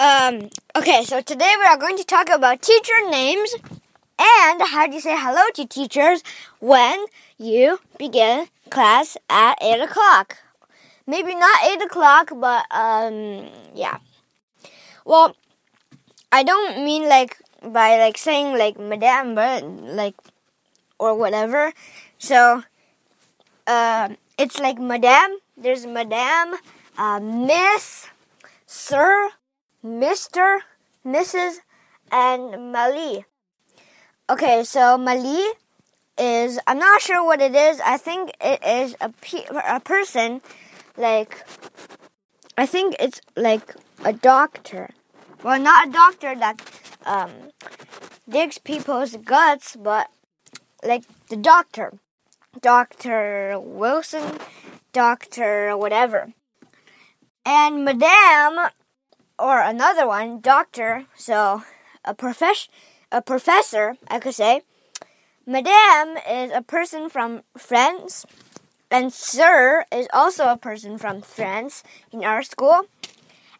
Um, okay, so today we are going to talk about teacher names and how do you say hello to teachers when you begin class at 8 o'clock. Maybe not 8 o'clock, but um, yeah. Well, I don't mean like by like saying like madame, but like or whatever. So, uh, it's like madame. There's madame, uh, miss, sir, Mr., Mrs., and Mali. Okay, so Mali is, I'm not sure what it is. I think it is a, pe- a person, like, I think it's like a doctor. Well, not a doctor that um, digs people's guts, but like the doctor. Dr. Wilson, Dr. whatever. And Madame or another one, doctor, so a profess a professor, I could say. Madame is a person from France, and Sir is also a person from France in our school,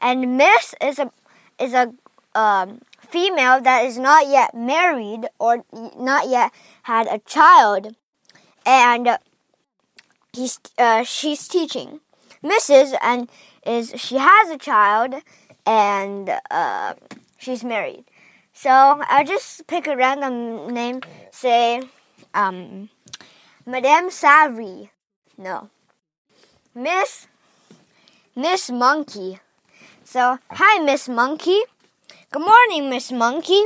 and Miss is a is a um, female that is not yet married or not yet had a child, and he's uh, she's teaching. Mrs. and is she has a child and uh, she's married. So I'll just pick a random name, say um, Madame Savary. No. Miss Miss Monkey. So, hi Miss Monkey. Good morning, Miss Monkey.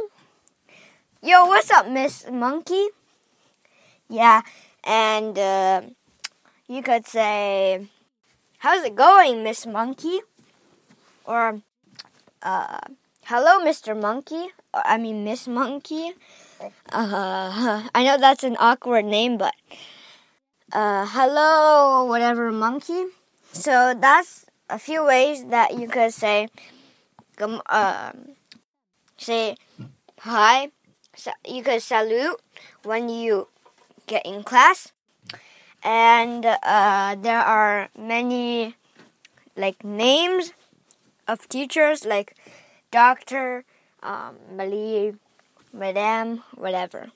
Yo, what's up, Miss Monkey? Yeah, and uh, you could say, How's it going, Miss Monkey? Or uh, hello, Mr. Monkey. I mean, Miss Monkey. Uh, I know that's an awkward name, but uh, hello, whatever, monkey. So that's a few ways that you could say, um, say hi. You could salute when you get in class, and uh, there are many like names of teachers like doctor, um, Mali, madame, whatever.